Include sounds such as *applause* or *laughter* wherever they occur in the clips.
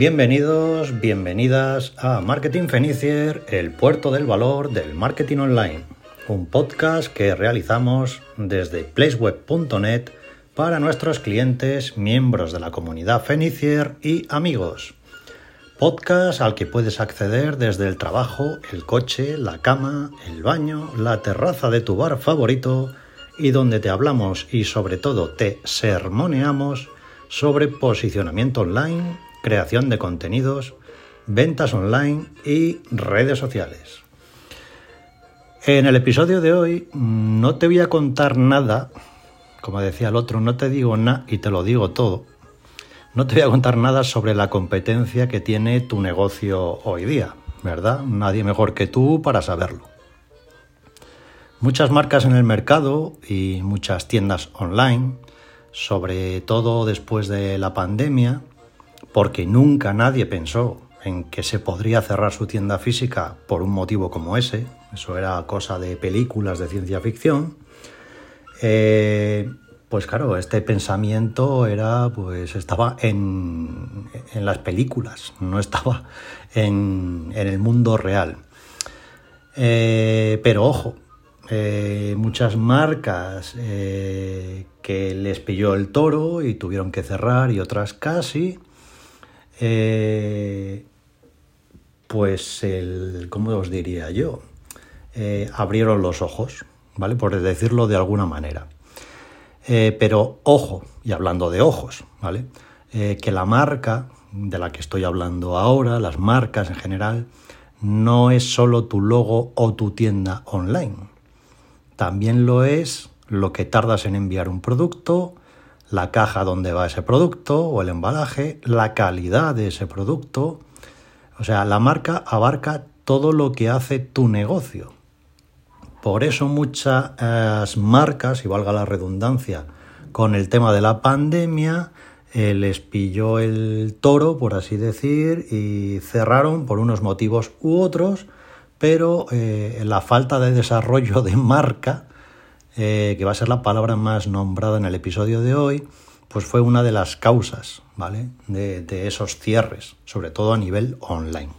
Bienvenidos, bienvenidas a Marketing Fenicier, el puerto del valor del marketing online, un podcast que realizamos desde placeweb.net para nuestros clientes, miembros de la comunidad Fenicier y amigos. Podcast al que puedes acceder desde el trabajo, el coche, la cama, el baño, la terraza de tu bar favorito y donde te hablamos y sobre todo te sermoneamos sobre posicionamiento online, creación de contenidos, ventas online y redes sociales. En el episodio de hoy no te voy a contar nada, como decía el otro, no te digo nada y te lo digo todo, no te voy a contar nada sobre la competencia que tiene tu negocio hoy día, ¿verdad? Nadie mejor que tú para saberlo. Muchas marcas en el mercado y muchas tiendas online, sobre todo después de la pandemia, porque nunca nadie pensó en que se podría cerrar su tienda física por un motivo como ese, eso era cosa de películas de ciencia ficción, eh, pues claro, este pensamiento era, pues estaba en, las películas, no estaba en, el mundo real. Eh, pero ojo, eh, muchas marcas que les pilló el toro y tuvieron que cerrar y otras casi, pues el, ¿cómo os diría yo? abrieron los ojos, ¿vale? Por decirlo de alguna manera. Eh, pero ojo, y hablando de ojos, ¿vale? Eh, que la marca de la que estoy hablando ahora, las marcas en general, no es solo tu logo o tu tienda online. También lo es lo que tardas en enviar un producto, la caja donde va ese producto o el embalaje, la calidad de ese producto. O sea, la marca abarca todo lo que hace tu negocio. Por eso muchas eh, marcas, y valga la redundancia, con el tema de la pandemia, eh, les pilló el toro, por así decir, y cerraron por unos motivos u otros, pero eh, la falta de desarrollo de marca, que va a ser la palabra más nombrada en el episodio de hoy, pues fue una de las causas ¿vale? de, de esos cierres, sobre todo a nivel online.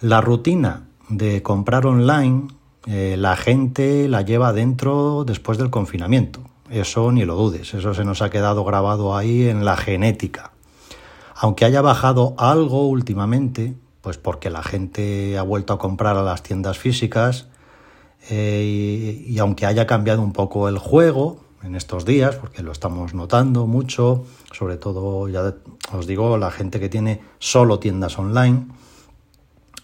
La rutina de comprar online eh, la gente la lleva dentro después del confinamiento. Eso ni lo dudes, eso se nos ha quedado grabado ahí en la genética. Aunque haya bajado algo últimamente, pues porque la gente ha vuelto a comprar a las tiendas físicas eh, y, aunque haya cambiado un poco el juego en estos días, porque lo estamos notando mucho, sobre todo, ya os digo, la gente que tiene solo tiendas online,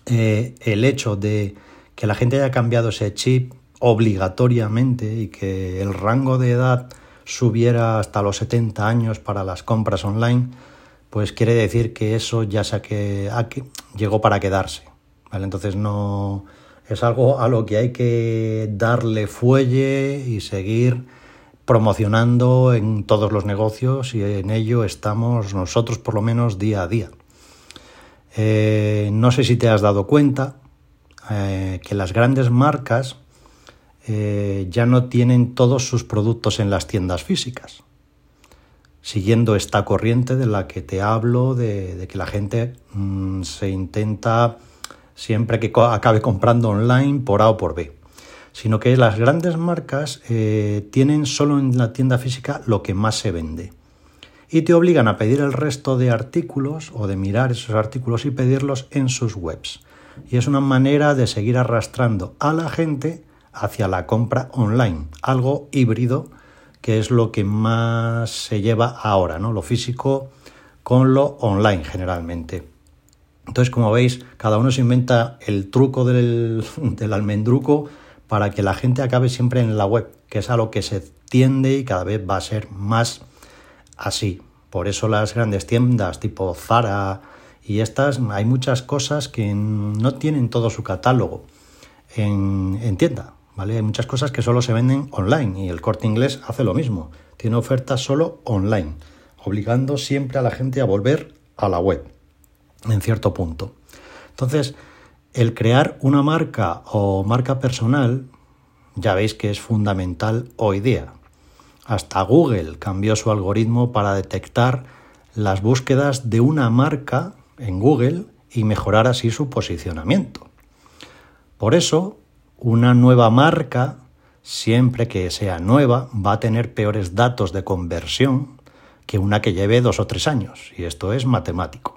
eh, el hecho de que la gente haya cambiado ese chip obligatoriamente y que el rango de edad subiera hasta los 70 años para las compras online, pues quiere decir que eso ya se que, llegó para quedarse. ¿vale? Entonces no es algo a lo que hay que darle fuelle y seguir promocionando en todos los negocios y en ello estamos nosotros por lo menos día a día. Eh, no sé si te has dado cuenta, eh, que las grandes marcas eh, ya no tienen todos sus productos en las tiendas físicas. Siguiendo esta corriente de la que te hablo, de, que la gente mm, se intenta siempre que acabe comprando online por A o por B, sino que las grandes marcas eh, tienen solo en la tienda física lo que más se vende y te obligan a pedir el resto de artículos o de mirar esos artículos y pedirlos en sus webs y es una manera de seguir arrastrando a la gente hacia la compra online, algo híbrido que es lo que más se lleva ahora, ¿no? Lo físico con lo online generalmente. Entonces, como veis, cada uno se inventa el truco *laughs* del, almendruco para que la gente acabe siempre en la web, que es a lo que se tiende y cada vez va a ser más así. Por eso las grandes tiendas tipo Zara, y estas, hay muchas cosas que no tienen todo su catálogo en, tienda, ¿vale? Hay muchas cosas que solo se venden online y el corte inglés hace lo mismo. Tiene ofertas solo online, obligando siempre a la gente a volver a la web, en cierto punto. Entonces, el crear una marca o marca personal, ya veis que es fundamental hoy día. Hasta Google cambió su algoritmo para detectar las búsquedas de una marca en Google y mejorar así su posicionamiento. Por eso, una nueva marca, siempre que sea nueva, va a tener peores datos de conversión que una que lleve dos o tres años, y esto es matemático.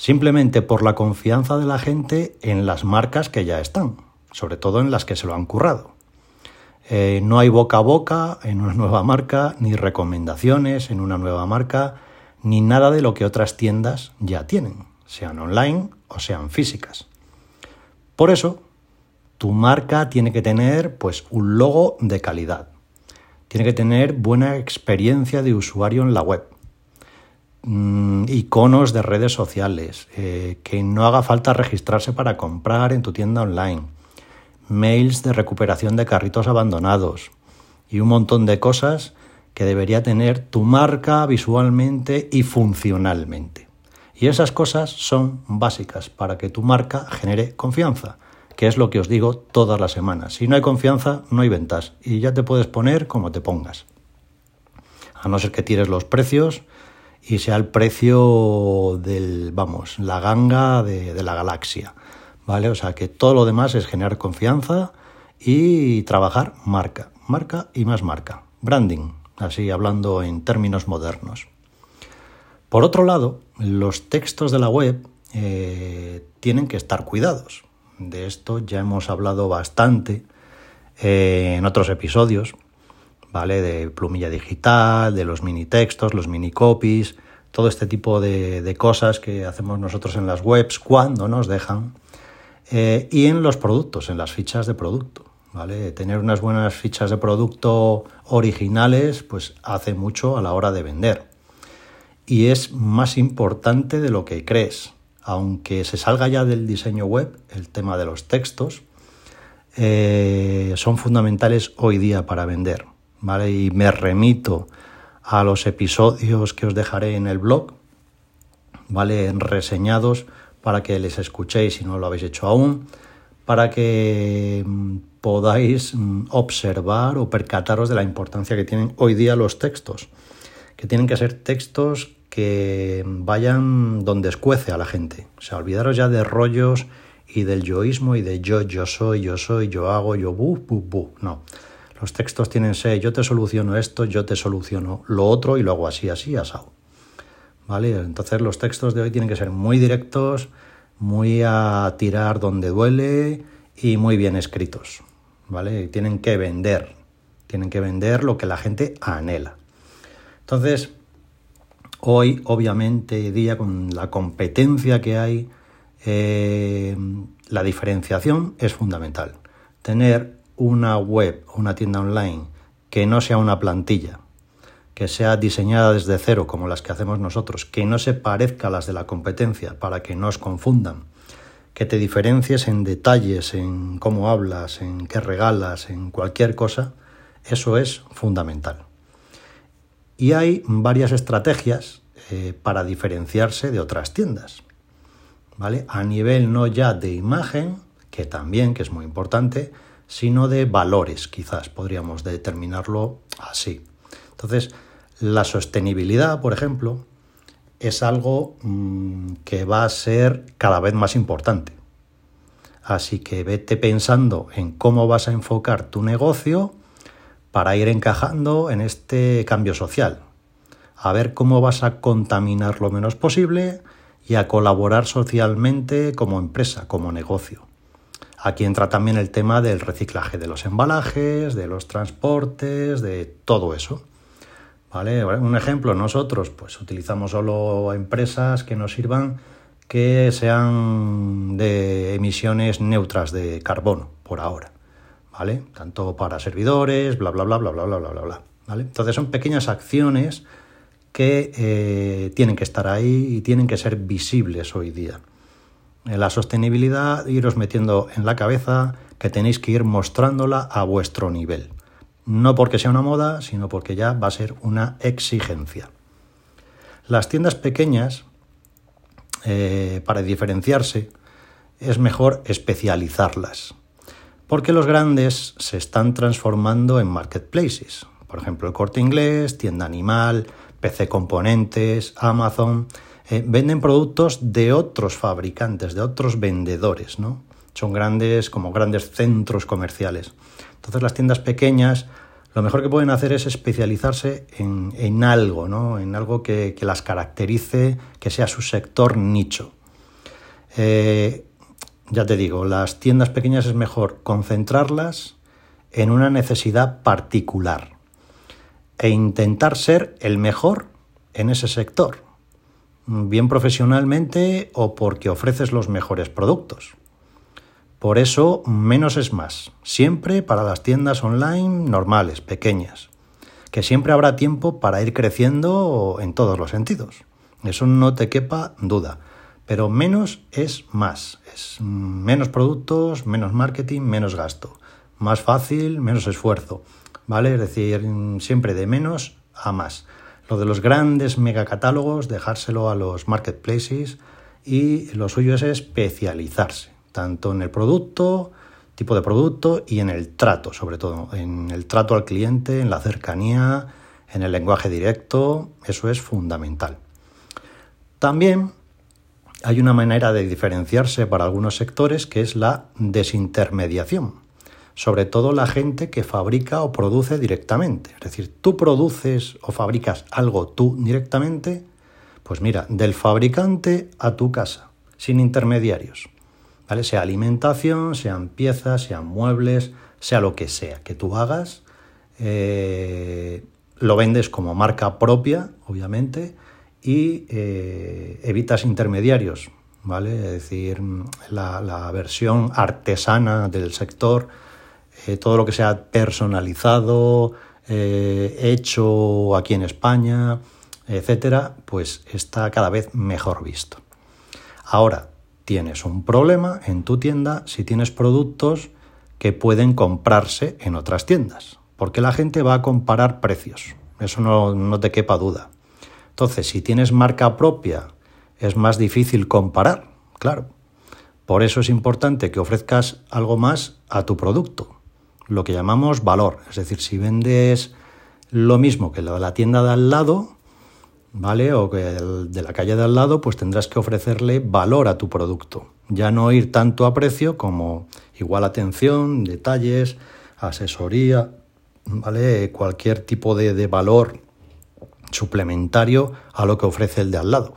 Simplemente por la confianza de la gente en las marcas que ya están, sobre todo en las que se lo han currado. Eh, no hay boca a boca en una nueva marca, ni recomendaciones en una nueva marca, ni nada de lo que otras tiendas ya tienen, sean online o sean físicas. Por eso, tu marca tiene que tener pues un logo de calidad. Tiene que tener buena experiencia de usuario en la web. Mm, iconos de redes sociales. Eh, que no haga falta registrarse para comprar en tu tienda online. Mails de recuperación de carritos abandonados. Y un montón de cosas que debería tener tu marca visualmente y funcionalmente. Y esas cosas son básicas para que tu marca genere confianza que es lo que os digo todas las semanas. Si no hay confianza, no hay ventas y ya te puedes poner como te pongas. A no ser que tires los precios y sea el precio del, vamos, la ganga de, la galaxia. ¿Vale? O sea que todo lo demás es generar confianza y trabajar marca, marca y más marca. Branding, así hablando en términos modernos. Por otro lado, los textos de la web eh, tienen que estar cuidados. De esto ya hemos hablado bastante eh, en otros episodios, ¿vale? De plumilla digital, de los mini textos, los mini copies, todo este tipo de, cosas que hacemos nosotros en las webs cuando nos dejan. Eh, y en los productos, en las fichas de producto. ¿vale? Tener unas buenas fichas de producto originales, pues hace mucho a la hora de vender. Y es más importante de lo que crees aunque se salga ya del diseño web, el tema de los textos, eh, son fundamentales hoy día para vender. ¿Vale? Y me remito a los episodios que os dejaré en el blog, ¿vale? reseñados para que les escuchéis si no lo habéis hecho aún, para que mm, podáis mm, observar o percataros de la importancia que tienen hoy día los textos, que tienen que ser textos que vayan donde escuece a la gente. O sea, olvidaros ya de rollos y del yoísmo y de yo, yo soy, yo soy, yo hago, yo bu, bu, bu. No. Los textos tienen ser yo te soluciono esto, yo te soluciono lo otro y lo hago así, así, asado. ¿Vale? Entonces los textos de hoy tienen que ser muy directos, muy a tirar donde duele y muy bien escritos. ¿Vale? tienen que vender. Tienen que vender lo que la gente anhela. Entonces, Hoy, obviamente, día con la competencia que hay, eh, la diferenciación es fundamental. Tener una web o una tienda online que no sea una plantilla, que sea diseñada desde cero como las que hacemos nosotros, que no se parezca a las de la competencia para que no os confundan, que te diferencies en detalles, en cómo hablas, en qué regalas, en cualquier cosa, eso es fundamental. Y hay varias estrategias eh, para diferenciarse de otras tiendas. ¿Vale? A nivel no ya de imagen, que también, que es muy importante, sino de valores, quizás podríamos determinarlo así. Entonces, la sostenibilidad, por ejemplo, es algo mm, que va a ser cada vez más importante. Así que vete pensando en cómo vas a enfocar tu negocio para ir encajando en este cambio social. A ver cómo vas a contaminar lo menos posible y a colaborar socialmente como empresa, como negocio. Aquí entra también el tema del reciclaje de los embalajes, de los transportes, de todo eso. ¿Vale? Un ejemplo, nosotros pues utilizamos solo empresas que nos sirvan que sean de emisiones neutras de carbono por ahora. ¿vale? Tanto para servidores, bla, bla, bla, bla, bla, bla, bla, bla, ¿vale? Entonces son pequeñas acciones que eh, tienen que estar ahí y tienen que ser visibles hoy día. La sostenibilidad, iros metiendo en la cabeza que tenéis que ir mostrándola a vuestro nivel. No porque sea una moda, sino porque ya va a ser una exigencia. Las tiendas pequeñas, eh, para diferenciarse, es mejor especializarlas porque los grandes se están transformando en marketplaces. Por ejemplo, el corte inglés, tienda animal, PC componentes, Amazon. Eh, venden productos de otros fabricantes, de otros vendedores, ¿no? Son grandes, como grandes centros comerciales. Entonces las tiendas pequeñas lo mejor que pueden hacer es especializarse en, algo, ¿no? En algo que, las caracterice, que sea su sector nicho. Eh, ya te digo, las tiendas pequeñas es mejor concentrarlas en una necesidad particular e intentar ser el mejor en ese sector bien profesionalmente o porque ofreces los mejores productos. Por eso, menos es más, siempre para las tiendas online normales, pequeñas, que siempre habrá tiempo para ir creciendo en todos los sentidos. Eso no te quepa duda. Pero menos es más. Es menos productos, menos marketing, menos gasto. Más fácil, menos esfuerzo. ¿Vale? Es decir, siempre de menos a más. Lo de los grandes megacatálogos, dejárselo a los marketplaces y lo suyo es especializarse, tanto en el producto, tipo de producto y en el trato, sobre todo, en el trato al cliente, en la cercanía, en el lenguaje directo, eso es fundamental. También hay una manera de diferenciarse para algunos sectores que es la desintermediación sobre todo la gente que fabrica o produce directamente. Es decir, tú produces o fabricas algo tú directamente, pues mira, del fabricante a tu casa, sin intermediarios. ¿Vale? Sea alimentación, sean piezas, sean muebles, sea lo que sea que tú hagas, eh, lo vendes como marca propia, obviamente, y eh, evitas intermediarios, ¿vale? Es decir, la, la versión artesana del sector eh, todo lo que sea personalizado, eh, hecho aquí en España, etcétera, pues está cada vez mejor visto. Ahora, tienes un problema en tu tienda si tienes productos que pueden comprarse en otras tiendas, porque la gente va a comparar precios, eso no, no te quepa duda. Entonces, si tienes marca propia, es más difícil comparar, claro. Por eso es importante que ofrezcas algo más a tu producto, lo que llamamos valor. Es decir, si vendes lo mismo que la tienda de al lado, ¿vale? O que de la calle de al lado, pues tendrás que ofrecerle valor a tu producto. Ya no ir tanto a precio como igual atención, detalles, asesoría, ¿vale? Cualquier tipo de, de valor suplementario a lo que ofrece el de al lado.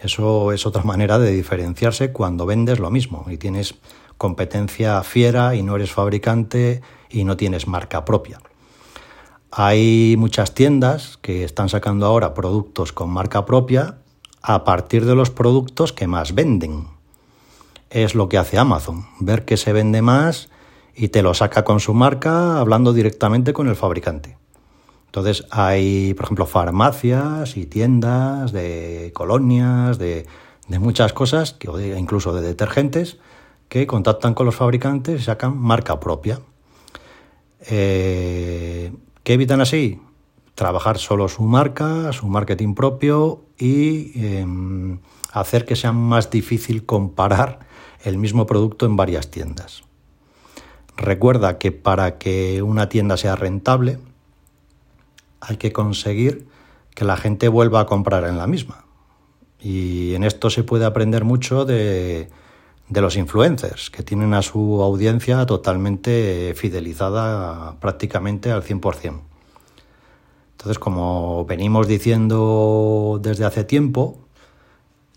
Eso es otra manera de diferenciarse cuando vendes lo mismo y tienes competencia fiera y no eres fabricante y no tienes marca propia. Hay muchas tiendas que están sacando ahora productos con marca propia a partir de los productos que más venden. Es lo que hace Amazon, ver qué se vende más y te lo saca con su marca hablando directamente con el fabricante. Entonces hay, por ejemplo, farmacias y tiendas de colonias, de, muchas cosas, incluso de detergentes, que contactan con los fabricantes y sacan marca propia. Eh, ¿Qué evitan así? Trabajar solo su marca, su marketing propio y em, hacer que sea más difícil comparar el mismo producto en varias tiendas. Recuerda que para que una tienda sea rentable hay que conseguir que la gente vuelva a comprar en la misma. Y en esto se puede aprender mucho de, de los influencers, que tienen a su audiencia totalmente fidelizada prácticamente al 100%. Entonces, como venimos diciendo desde hace tiempo,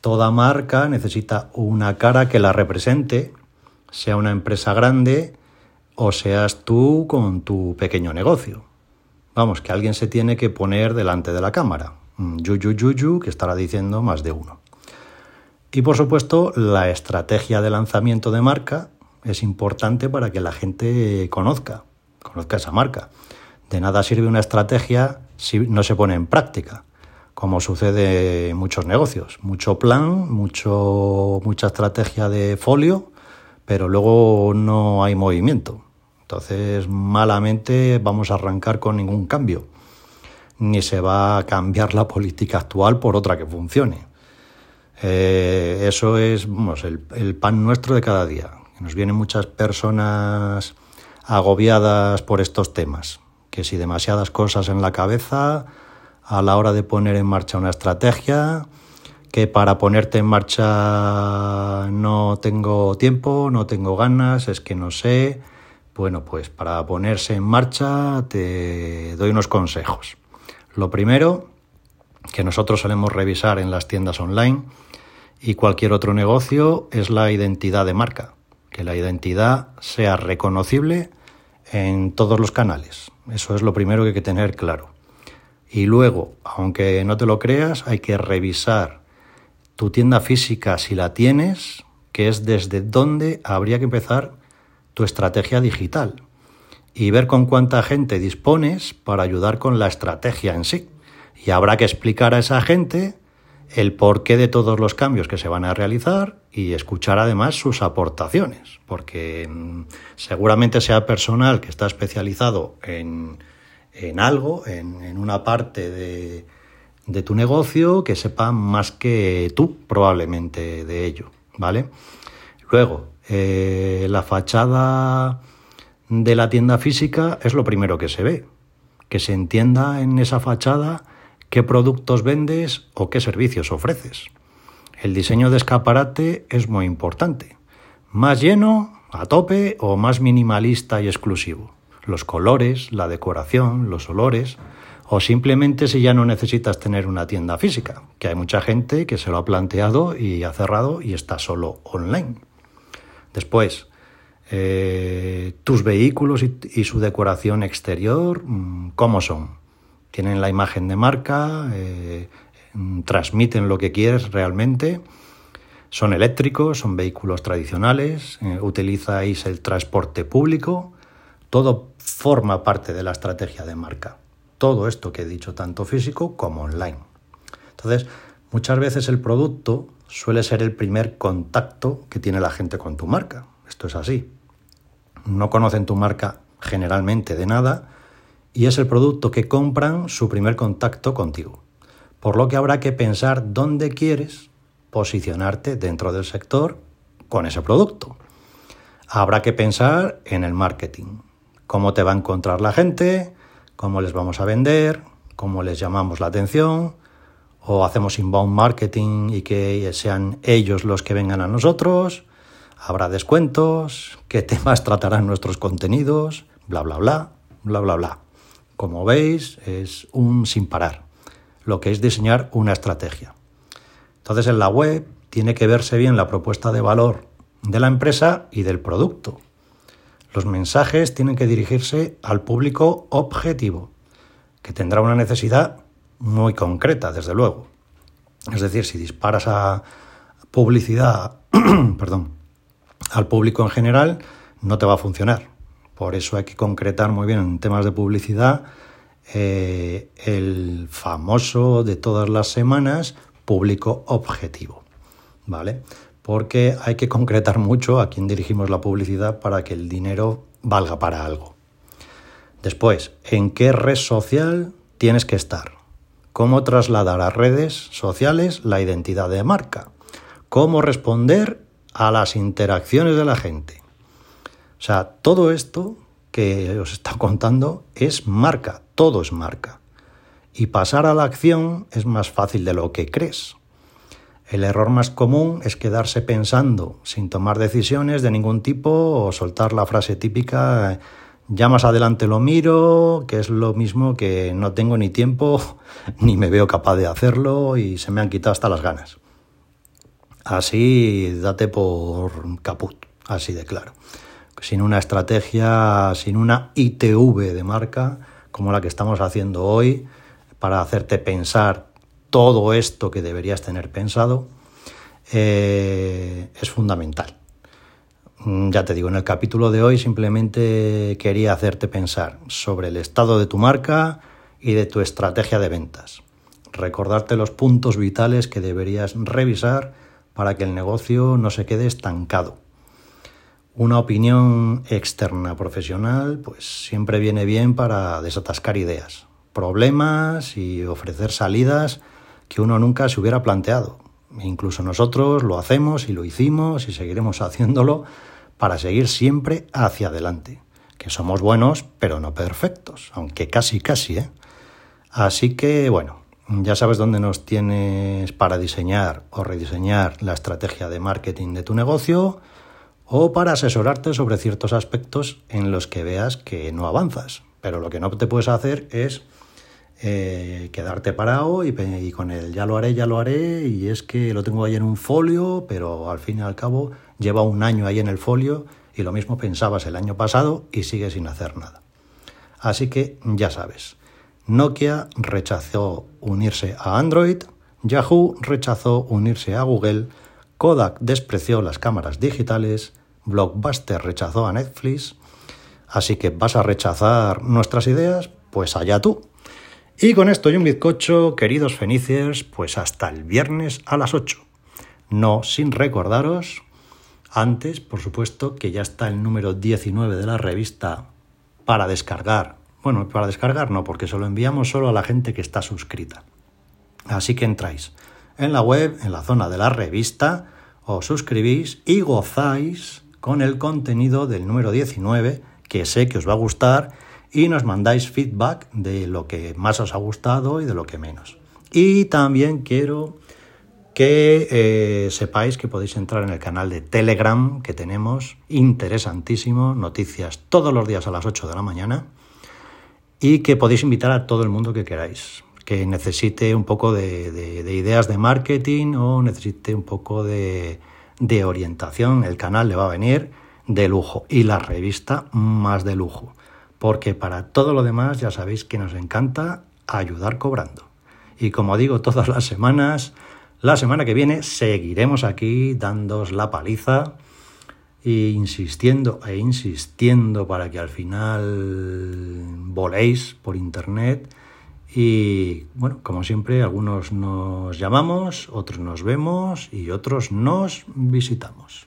toda marca necesita una cara que la represente, sea una empresa grande o seas tú con tu pequeño negocio. Vamos, que alguien se tiene que poner delante de la cámara. Yuyu yuyu, que estará diciendo más de uno. Y por supuesto, la estrategia de lanzamiento de marca es importante para que la gente conozca, conozca esa marca. De nada sirve una estrategia si no se pone en práctica, como sucede en muchos negocios. Mucho plan, mucho, mucha estrategia de folio, pero luego no hay movimiento. Entonces, malamente vamos a arrancar con ningún cambio, ni se va a cambiar la política actual por otra que funcione. Eh, eso es el, pan nuestro de cada día. Nos vienen muchas personas agobiadas por estos temas, que si demasiadas cosas en la cabeza a la hora de poner en marcha una estrategia, que para ponerte en marcha no tengo tiempo, no tengo ganas, es que no sé. Bueno, pues para ponerse en marcha te doy unos consejos. Lo primero, que nosotros solemos revisar en las tiendas online y cualquier otro negocio, es la identidad de marca. Que la identidad sea reconocible en todos los canales. Eso es lo primero que hay que tener claro. Y luego, aunque no te lo creas, hay que revisar tu tienda física si la tienes, que es desde dónde habría que empezar tu estrategia digital y ver con cuánta gente dispones para ayudar con la estrategia en sí. Y habrá que explicar a esa gente el porqué de todos los cambios que se van a realizar y escuchar además sus aportaciones, porque mm, seguramente sea personal que está especializado en, en algo, en, una parte de, de, tu negocio, que sepa más que tú probablemente de ello, ¿vale? Luego, eh, la fachada de la tienda física es lo primero que se ve, que se entienda en esa fachada qué productos vendes o qué servicios ofreces. El diseño de escaparate es muy importante. Más lleno, a tope o más minimalista y exclusivo. Los colores, la decoración, los olores o simplemente si ya no necesitas tener una tienda física, que hay mucha gente que se lo ha planteado y ha cerrado y está solo online. Después, eh, tus vehículos y, su decoración exterior, mm, ¿cómo son? Tienen la imagen de marca, eh, transmiten lo que quieres realmente, son eléctricos, son vehículos tradicionales, eh, utilizáis el transporte público, todo forma parte de la estrategia de marca. Todo esto que he dicho, tanto físico como online. Entonces, muchas veces el producto suele ser el primer contacto que tiene la gente con tu marca. Esto es así. No conocen tu marca generalmente de nada y es el producto que compran su primer contacto contigo. Por lo que habrá que pensar dónde quieres posicionarte dentro del sector con ese producto. Habrá que pensar en el marketing, cómo te va a encontrar la gente, cómo les vamos a vender, cómo les llamamos la atención, o hacemos inbound marketing y que sean ellos los que vengan a nosotros, habrá descuentos, qué temas *laughs* tratarán nuestros contenidos, bla, bla, bla, bla, bla, bla. Como veis, es un sin parar, lo que es diseñar una estrategia. Entonces, en la web tiene que verse bien la propuesta de valor de la empresa y del producto. Los mensajes tienen que dirigirse al público objetivo, que tendrá una necesidad muy concreta, desde luego. Es decir, si disparas a publicidad, *clears throat* perdón, al público en general, no te va a funcionar. Por eso hay que concretar muy bien en temas de publicidad eh, el famoso de todas las semanas público objetivo, ¿vale? Porque hay que concretar mucho a quién dirigimos la publicidad para que el dinero valga para algo. Después, ¿en qué red social tienes que estar? ¿Cómo trasladar a redes sociales la identidad de marca? ¿Cómo responder a las interacciones de la gente? O sea, todo esto que os está contando es marca, todo es marca. Y pasar a la acción es más fácil de lo que crees. El error más común es quedarse pensando sin tomar decisiones de ningún tipo o soltar la frase típica ya más adelante lo miro, que es lo mismo que no tengo ni tiempo *laughs* ni me veo capaz de hacerlo y se me han quitado hasta las ganas. Así date por caput, así de claro sin una estrategia, sin una ITV de marca como la que estamos haciendo hoy para hacerte pensar todo esto que deberías tener pensado, eh, es fundamental. Mm, ya te digo, en el capítulo de hoy simplemente quería hacerte pensar sobre el estado de tu marca y de tu estrategia de ventas. Recordarte los puntos vitales que deberías revisar para que el negocio no se quede estancado una opinión externa profesional pues siempre viene bien para desatascar ideas, problemas y ofrecer salidas que uno nunca se hubiera planteado. Incluso nosotros lo hacemos y lo hicimos y seguiremos *laughs* haciéndolo para seguir siempre hacia adelante. Que somos buenos, pero no perfectos, aunque casi casi, ¿eh? Así que, bueno, Ya sabes dónde nos tienes para diseñar o rediseñar la estrategia de marketing de tu negocio o para asesorarte sobre ciertos aspectos en los que veas que no avanzas. Pero lo que no te puedes hacer es eh, quedarte parado y, con el ya lo haré, ya lo haré, y es que lo tengo ahí en un folio, pero al fin y al cabo lleva un año ahí en el folio y lo mismo pensabas el año pasado y sigues sin hacer nada. Así que ya sabes, Nokia rechazó unirse a Android, Yahoo rechazó unirse a Google, Kodak despreció las cámaras digitales, Blockbuster rechazó a Netflix, así que vas a rechazar nuestras ideas, pues allá tú. Y con esto y un bizcocho, queridos feniciers, pues hasta el viernes a las 8. No sin recordaros, antes, por supuesto, que ya está el número 19 de la revista para descargar bueno, para descargar no, porque se lo enviamos solo a la gente que está suscrita. Así que entráis en la web, en la zona de la revista, os suscribís y gozáis con el contenido del número 19, que sé que os va a gustar, y nos mandáis feedback de lo que más os ha gustado y de lo que menos. Y también quiero que eh, sepáis que podéis entrar en el canal de Telegram que tenemos, interesantísimo, noticias todos los días a las 8 de la mañana y que podéis invitar a todo el mundo que queráis, que necesite un poco de, ideas de marketing o necesite un poco de, de orientación. El canal le va a venir de lujo y la revista más de lujo, porque para todo lo demás ya sabéis que nos encanta ayudar cobrando. Y como digo todas las semanas, la semana que viene seguiremos aquí dándos la paliza e insistiendo e insistiendo para que al final voléis por internet y bueno, como siempre, algunos nos llamamos, otros nos vemos y otros nos visitamos.